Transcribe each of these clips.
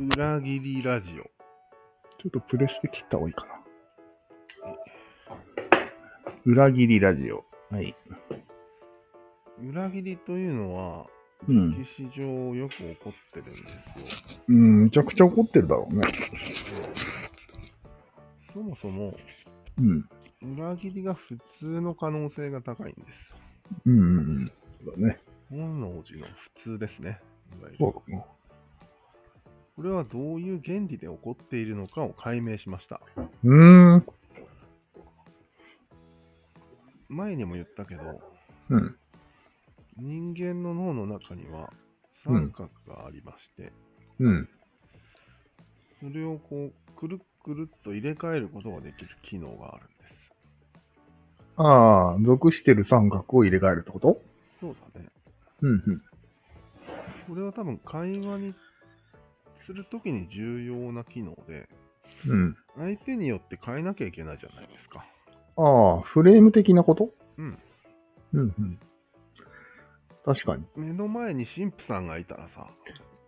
裏切りラジオ。ちょっとプレスで切った方がいいかな。裏切りラジオ。はい。裏切りというのは、うん。歴史上よく起こってるんですよ。うん、めちゃくちゃ怒ってるだろうね。そもそも、うん。裏切りが普通の可能性が高いんです。うんうんうん。そうだね。本能寺の普通ですね。いわゆるそうだね。これはどういう原理で起こっているのかを解明しました。うーん。前にも言ったけど、うん。人間の脳の中には三角がありまして、うん。それをこう、くるっくるっと入れ替えることができる機能があるんです。ああ、属してる三角を入れ替えるってこと？そうだね。うんうん。これは多分会話にするときに重要な機能で、うん。相手によって変えなきゃいけないじゃないですか。ああ、フレーム的なこと？うん。うんうん。確かに。目の前に神父さんがいたらさ、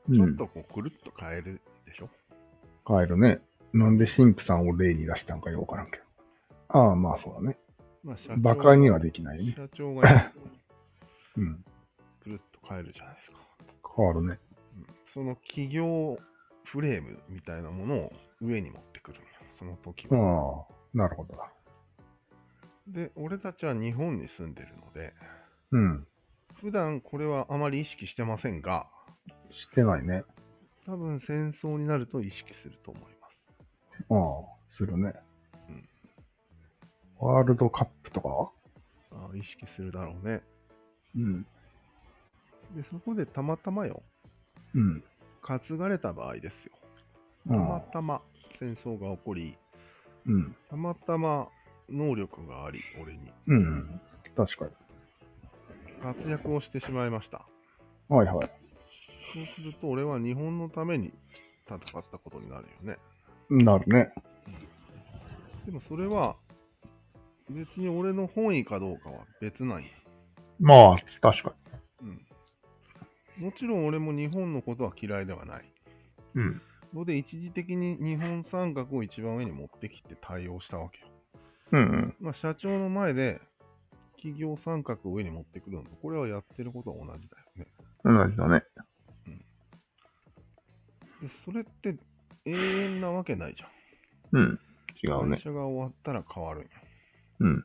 うん。ちょっとこうくるっと変えるでしょ、変えるね。なんで神父さんを例に出したんかよくわからんけど。ああ、まあそうだね。まあ、社馬鹿にはできないね。社長がうん。くるっと変えるじゃないですか。変わるね。その企業フレームみたいなものを上に持ってくるんよその時あは。あ、なるほどだ。で、俺たちは日本に住んでるので、うん。普段これはあまり意識してませんが、してないね。多分戦争になると意識すると思います。ああ、するねうん。ワールドカップとか？ああ意識するだろうね。うん。で、そこでたまたまよ、うん。担がれた場合ですよ。あたまあたま戦争が起こり、うん。たまたま能力があり、俺にうん。確か活躍をしてしまいました。に。はいはい。そうすると、俺は日本のために戦ったことになるよね。なるね。でもそれは、別に俺の本意かどうかは別なんや。まあ、確かうん。もちろん俺も日本のことは嫌いではない。に。うん。ので、一時的に日本三角を一番上に持ってきて対応したわけよ。うんうん。まあ、社長の前で企業三角を上に持ってくるのと、これはやってることは同じだよね。同じだね。でそれって永遠なわけないじゃん。うん。違うね会。社が終わったら変わるんよ。うん。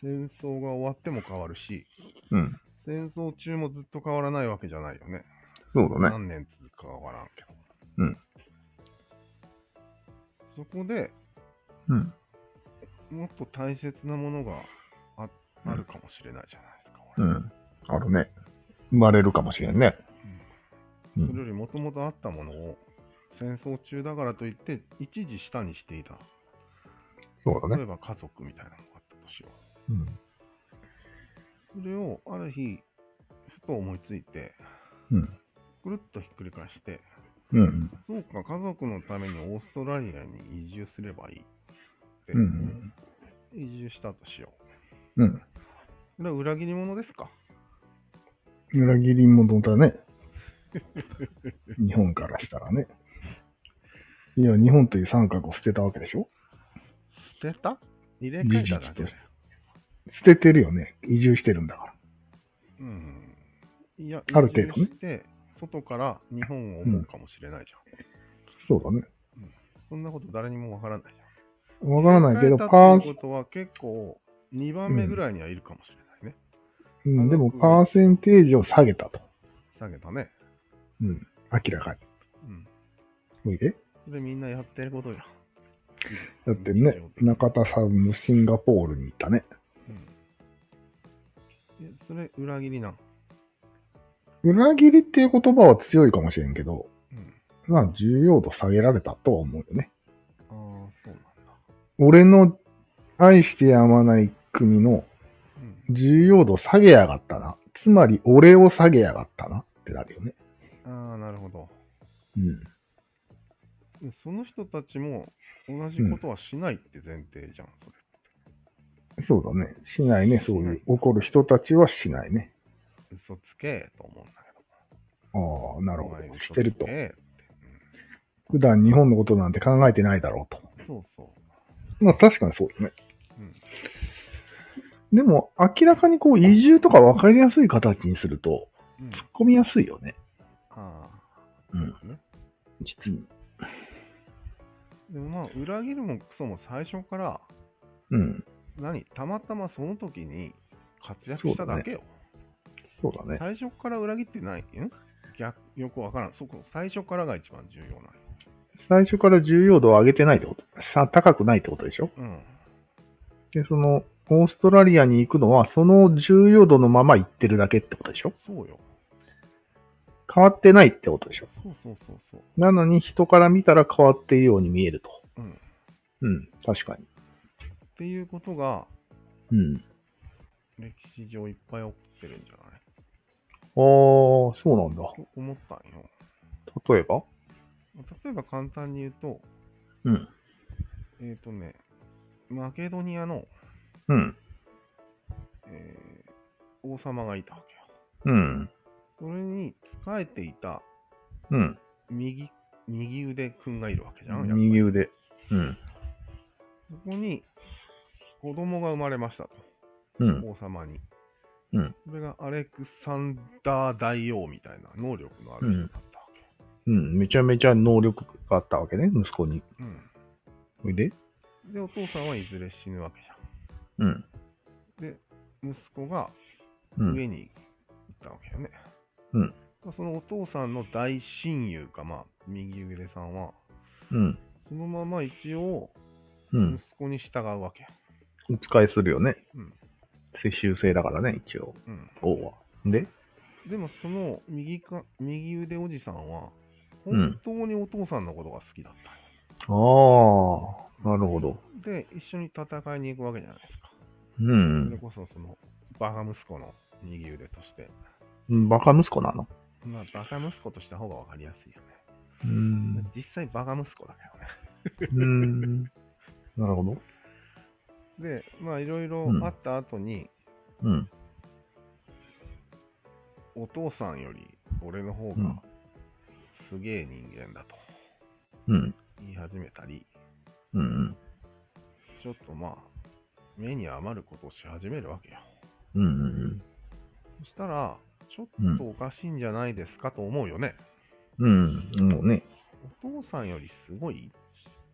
戦争が終わっても変わるし、うん。戦争中もずっと変わらないわけじゃないよね。そうだね。何年続くかわからんけど。うん。そこでうん。もっと大切なものがあうんあるかもしれないじゃないですか。俺うん。あるね。生まれるかもしれんね。うそれん。よりもともとあったものを戦争中だからといって一時下にしていた。そうだね。例えば家族みたいなのがあったとしようん。う。それをある日、ふと思いついて、うん。くるっとひっくり返して、うん。そうか、家族のためにオーストラリアに移住すればいいって、うん。移住したとしようん。う。これは裏切り者ですか？裏切り者だね。日本からしたらね。いや、日本という三角を捨てたわけでしょ？捨てた？入れ替えただけ。捨ててるよね。移住してるんだから。うん。いや、ある程度ね外から日本を思うかもしれないじゃん。そうだね。そんなこと誰にもわからないじゃん。わからないけど、パーっていうことは結構2番目ぐらいにはいるかもしれないね。うん、でもパーセンテージを下げたと。下げたね。うん。明らかに。うん。おいで。それみんなやってることじゃん。だってね、中田さんもシンガポールに行ったね。うん。え、それ裏切りなん？裏切りっていう言葉は強いかもしれんけど、うん。まあ重要度下げられたとは思うよね。ああ、そうなんだ。俺の愛してやまない国のうん。重要度下げやがったな。つまり俺を下げやがったなってなるよね。ああ、なるほど。うん。でその人たちも同じことはしないって前提じゃん、それ。そうだね。しないね。そういう怒る人たちはしないね。嘘つけと思うんだけああ、など。るほどしてると普段日本のことなんて考えてないだろうと。そうそまあ確かにそうですね。う。うん。でも、明らかにこう、移住とか分かりやすい形にすると、うん、突っ込みやすいよね。ああ、うん。ね。実に。でもまあ、裏切るもクソも最初から、うん。何たまたまその時に活躍しただけよ。そうだね。最初から裏切ってないん逆、よくわからん。そこ、最初からが一番重要な最初から重要度を上げてないってこと。さ、高くないってことでしょ？の。うん。で、その、オーストラリアに行くのは、その重要度のまま行ってるだけってことでしょ？そうよ。変わってないってことでしょ？そうそうそうそう。なのに人から見たら変わっているように見えると。うん。うん、確かに。っていうことが、うん。歴史上いっぱい起こってるんじゃない？あー、そうなんだ。と思ったんよ。例えば？例えば簡単に言うと、うん。えっ、とね、マケドニアの、うん。えー王様がいたわけよ。うん。それに仕えていたうん。右、右腕くんがいるわけじゃん。右腕。うん。そこに子供が生まれましたと。うん。王様に。うん。それがアレクサンダー大王みたいな能力のある人だったわうん。めちゃめちゃ能力があったわけね、息子に。け。うん。おいで？で、お父さんはいずれ死ぬわけじうん。ゃん。で、息子がうん。上に行ったわけよね。うん。そのお父さんの大親友か、まあ、右腕さんは、うん。そのまま一応、うん息。子に従うわけよ。お使いするよね。うん。世襲制だからね、一応。うん。王は。で？でも、その右か、右腕おじさんは、うん本当にお父さんのことが好きだったああ、なるほど。で、一緒に戦いに行くわけじゃないですか。うそれん。こそ、その、バカ息子の右腕として。バカ息子なの？まあ、バカ息子とした方がわかりやすいよね。うん。実際、バカ息子だけどね。うん。なるほど。で、まあ、いろいろあった後に、うん。お父さんより俺の方うんがすげえ人間だとうん。言い始めたり、うん。ちょっとまあ、目に余ることをし始めるわけよ。うん。うん。そしたら、ちょっとおかしいんじゃないですかと思うよね。うん。もうね。お父さんよりすごい？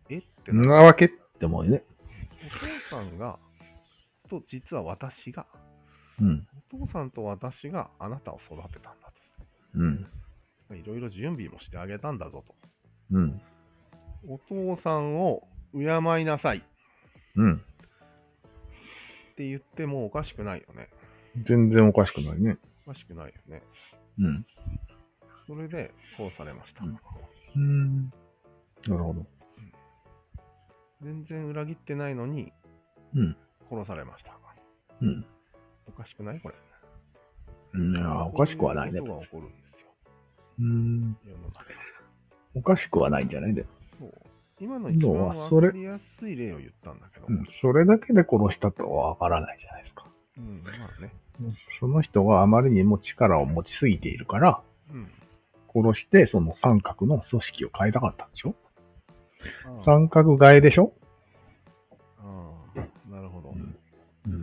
え？ってななわけってもうね。お父さんが、と実は私が、うん。お父さんと私があなたを育てたんだうん。と。いろいろ準備もしてあげたんだぞと。うん。お父さんを敬いなさいっうん。て言ってもおかしくないよね。全然おかしくないね。おかしくないよね。うん。それで殺されました。うんうん。なるほど。全然裏切ってないのにうん。殺されました。うん。おかしくないこれ。いや、おかしくはないねことが起こるんですよ。うん。世の中。おかしくはないんじゃないで。そう。今の一番要はそれわかりやすい例を言ったんだけど。うん。それだけで殺したとはわからないじゃないですか。うん、まあね。その人があまりにも力を持ちすぎているから、うん。殺してその三角の組織を変えたかったんでしょ？三角替えでしょ？うんうん。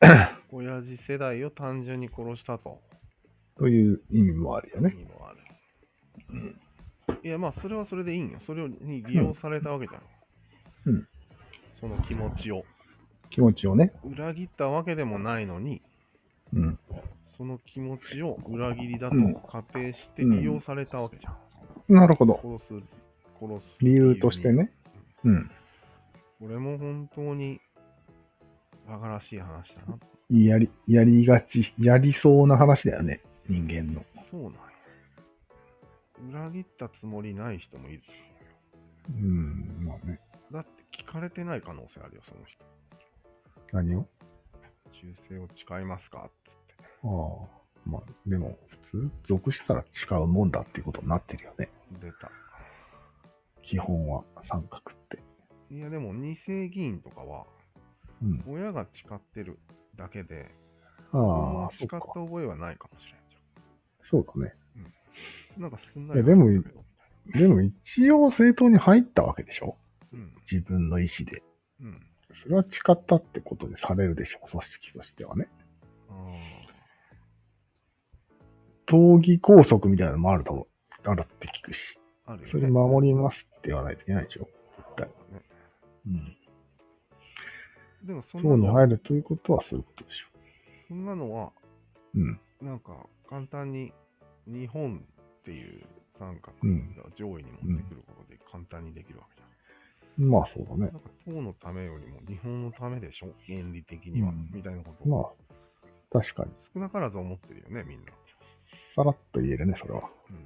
親父世代を単純に殺したと。という意味もあるよね。意味もある。いや、まあ、それはそれでいいんよ。それに利用されたわけじゃん。うん。その気持ちを。気持ちをね。裏切ったわけでもないのに、うん。その気持ちを裏切りだとうん仮定して利用されたわけじゃん。なるほど。殺す、殺す。理由として。ね。うん。これも本当に、馬鹿らしい話だな。やり、やりがち、やりそうな話だよね。人間の。そうなんや。裏切ったつもりない人もいる。うん。まあね。だって聞かれてない可能性あるよ、その人。何を？忠誠を誓いますか？つって。ああ。まあ、でも、普通、属したら誓うもんだっていうことになってるよね。出た。基本は三角って。いや、でも、二世議員とかは、うん。親が誓ってるだけで、ああ、そ誓った。覚えはないかもしれんじそうだね。ゃん。なんかすんないやでもでも一応政党に入ったわけでしょ？うん。自分の意思で。うん。それは誓ったってことでされるでしょ？組織としてはね。あ党議拘束みたいなのもあると、あるって聞くし。あ。あるよね。それ守りますって言わないといけないでしょ？そうだね。うん。でもそん党なの、に入るということはそういうことでしょそんなのは、うん。なんか簡単に日本っていう三角うんが上位に持ってくることで簡単にできるわけじゃまあそうだねん。。なんか党のためよりも日本のためでしょ？原理的には、うんみたいなことまをあ、確かに。少なからず思ってるよね、みんな。さらっと言えるね、それは。うん。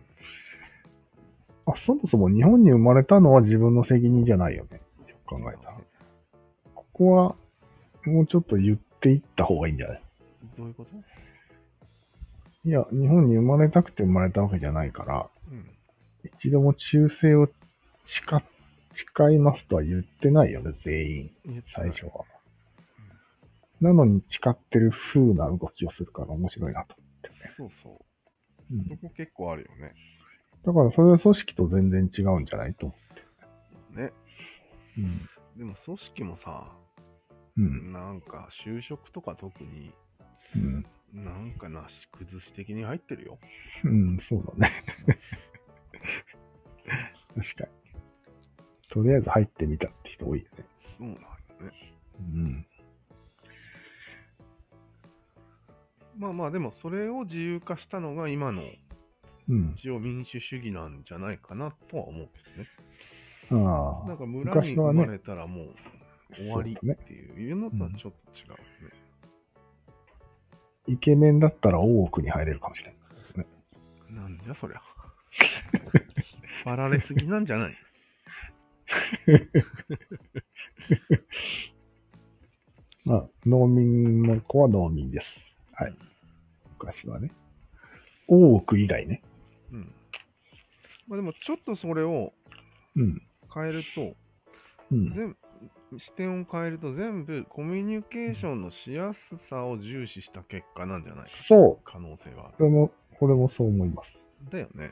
あ、そもそも日本に生まれたのは自分の責任じゃないよね。よく考えたら。ここは、もうちょっと言っていった方がいいんじゃない？どういうこと？いや、日本に生まれたくて生まれたわけじゃないから、うん。一度も忠誠を誓、誓いますとは言ってないよね、全員。言ってない最初は。なのに誓ってる風な動きをするから面白いなと。そうそう。うんそこ結構あるよね。だからそれは組織と全然違うんじゃないと。ね。うん。でも組織もさ、うん。なんか就職とか特にうん。なんかなし崩し的に入ってるよ。うん、そうだね。確かに。とりあえず入ってみたって人多いよね。そうなんよね。うん。まあまあでもそれを自由化したのが今のうん。一応民主主義なんじゃないかなとは思うけあどね。なんあ。か村に生まれたらもう終わりっていうのとはちょっと違うよね。イケメンだったら大奥に入れるかもしれない。なんじゃそりゃ。パられすぎなんじゃない？まあ、農民の子は農民です。はい。昔はね。大奥以外ね。うん。まあでもちょっとそれをうん。変えると、うん。全視点を変えると全部コミュニケーションのしやすさを重視した結果なんじゃないか。そう。可能性はあこれも、これもそう思います。る。だよね。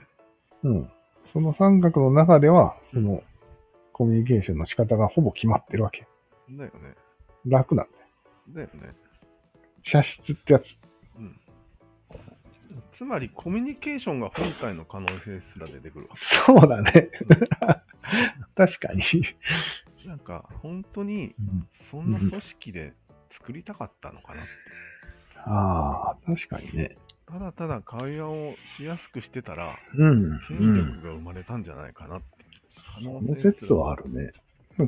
うん。その三角の中では、その、コミュニケーションの仕方がほぼ決まってるわけ。だよね。楽なんだよ。だよね。射出ってやつ。うん。つまりコミュニケーションが本体の可能性すら出てくるわ。そうだね。確かに。なんか本当にうんそんな組織で作りたかったのかな。ああ、確かにね。ただただ会話をしやすくしてたら、うん。権力が生まれたんじゃないかなって。可能この性説はあるね。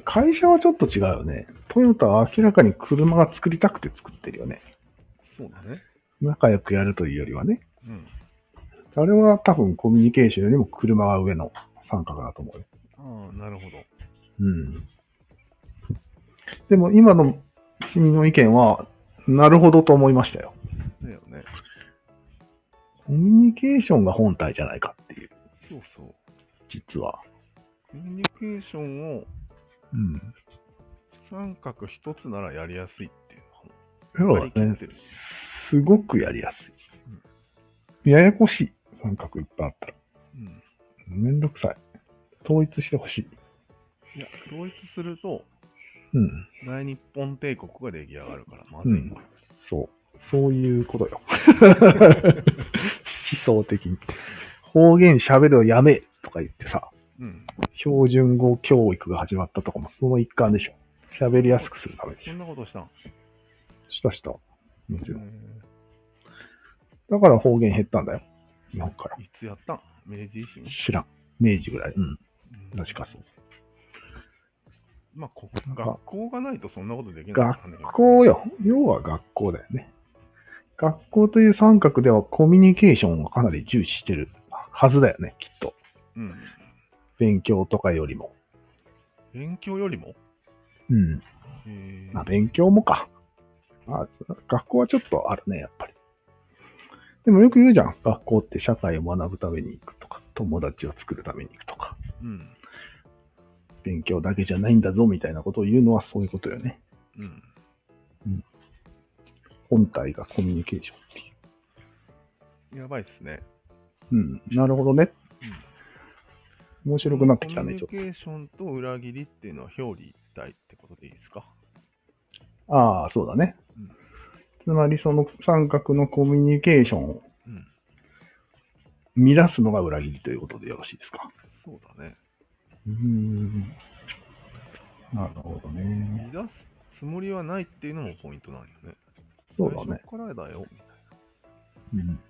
会社はちょっと違うよね。トヨタは明らかに車が作りたくて作ってるよね。そうだね。仲良くやるというよりはね。うん。あれは多分コミュニケーションよりも車が上の三角だと思うよ。ああ、なるほど。うん。でも今の君の意見は、なるほどと思いましたよ。だよね。コミュニケーションが本体じゃないかっていう、そうそう。実は。コミュニケーションをうん。三角一つならやりやすいっていうそうのは割りだね。すごくやりやすい。ややこしい。三角いっぱいあったら。うん。めんどくさい。統一してほしい。いや、統一すると、うん。大日本帝国が出来上がるから、まずいんだよ。そう。そういうことよ。思想的に。方言喋るをやめとか言ってさ、うん。標準語教育が始まったとかもその一環でしょ。喋りやすくするためでしょ。そんなことしたん？したした。もちろん。えだから方言減ったんだよ。日本から。ーいつやったん？明治維新？知らん。明治ぐらい。うん。うん確かそう。まあ、こ学校がないとそんなことできないね。学校よ。要は学校だよね。学校という三角ではコミュニケーションをかなり重視してるはずだよね、きっと。うん。勉強とかよりも。勉強よりも？うん。えーまあ、勉強もか。まあ、学校はちょっとあるね、やっぱり。でもよく言うじゃん。学校って社会を学ぶために行くとか、友達を作るために行くとか、うん。勉強だけじゃないんだぞ、みたいなことを言うのはそういうことよね。うん。本体がコミュニケーションっていやばいっすね。う。うん。なるほどね。面白くなってきたね、ちょっコミュニケーションと裏切りっていうのは表裏一体ってことでいいですか？と。ああ、そうだね。うんつまりその三角のコミュニケーションをうん。乱すのが裏切りということでよろしいですか？そうだね。うん。なるほどね。乱すつもりはないっていうのもポイントなん。よね。そうだね。からだよ、みたいうん。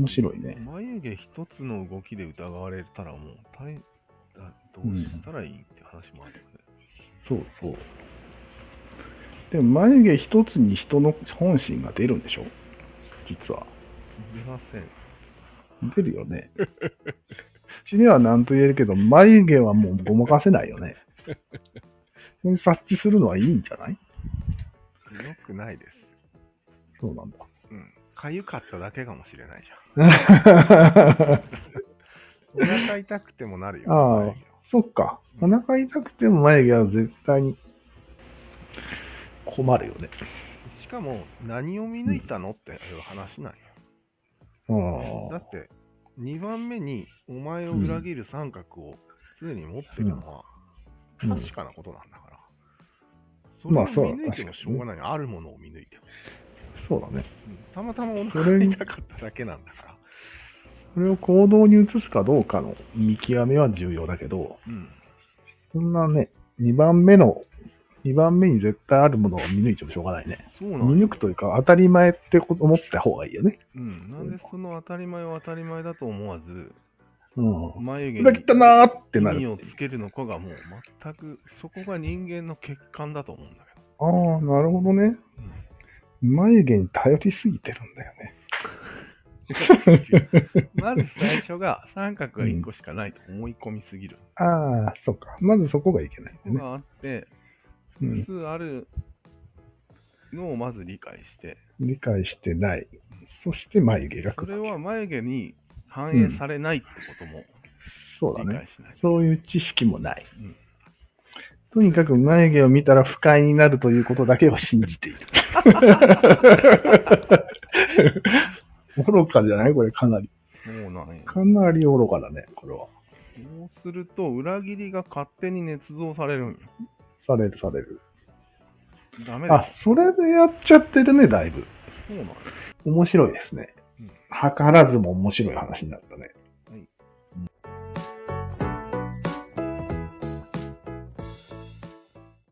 面白い。ね。眉毛一つの動きで疑われたらもう大だどうしたらいいって話もあるよね。そうそう。でも眉毛一つに人の本心が出るん。でしょ実は。出ません。出るよね。うちでは何と言えるけど、眉毛はもうごまかせないよね。それ察知するのはいいんじゃない？よくないです。そうなんだ。うん。かゆかっただけかもしれないじゃん。お腹痛くてもなるよ。ああそっか。お腹痛くても眉毛は絶対に困るよね。しかも、何を見抜いたのっていう話なんよ。あだって、2番目にお前を裏切る三角を常に持ってるのはうん確かなことなんだから。まあそう見抜いてもしょうがないよ。あるものを見抜いても。そうだね。うんたまたまお腹痛かっただけなんだから。それを行動に移すかどうかの見極めは重要だけど、うん。そんなね、2番目の、2番目に絶対あるものを見抜いてもしょうがないね。そうなん見抜くというか、当たり前ってこと思った方がいいよね。うん。なんでその当たり前を当たり前だと思わず、うん。眉毛裏切ったなーってな意味るをつけるのかがもう全く、そこが人間の欠陥だと思うんだけああ、なるほどね。ど。眉毛に頼りすぎてるんだよね。まず最初が三角が1個しかないと思い込みすぎる。ああ、そうか。まずそこがいけないね。ここがあって、うん複数あるのをまず理解して、理解してない。そして眉毛がそ。れは眉毛に反映されないってこともそうだね理解。しない。そういう知識もない。うんとにかく眉毛を見たら不快になるということだけを信じている。愚かじゃないこれかなり。そうなんや。かなり愚かだね、これは。そうすると、裏切りが勝手に捏造されるんよ。されるされる。ダメだあ。、それでやっちゃってるね、だいぶ。そうなんや。面白いですねうん。図らずも面白い話になったね。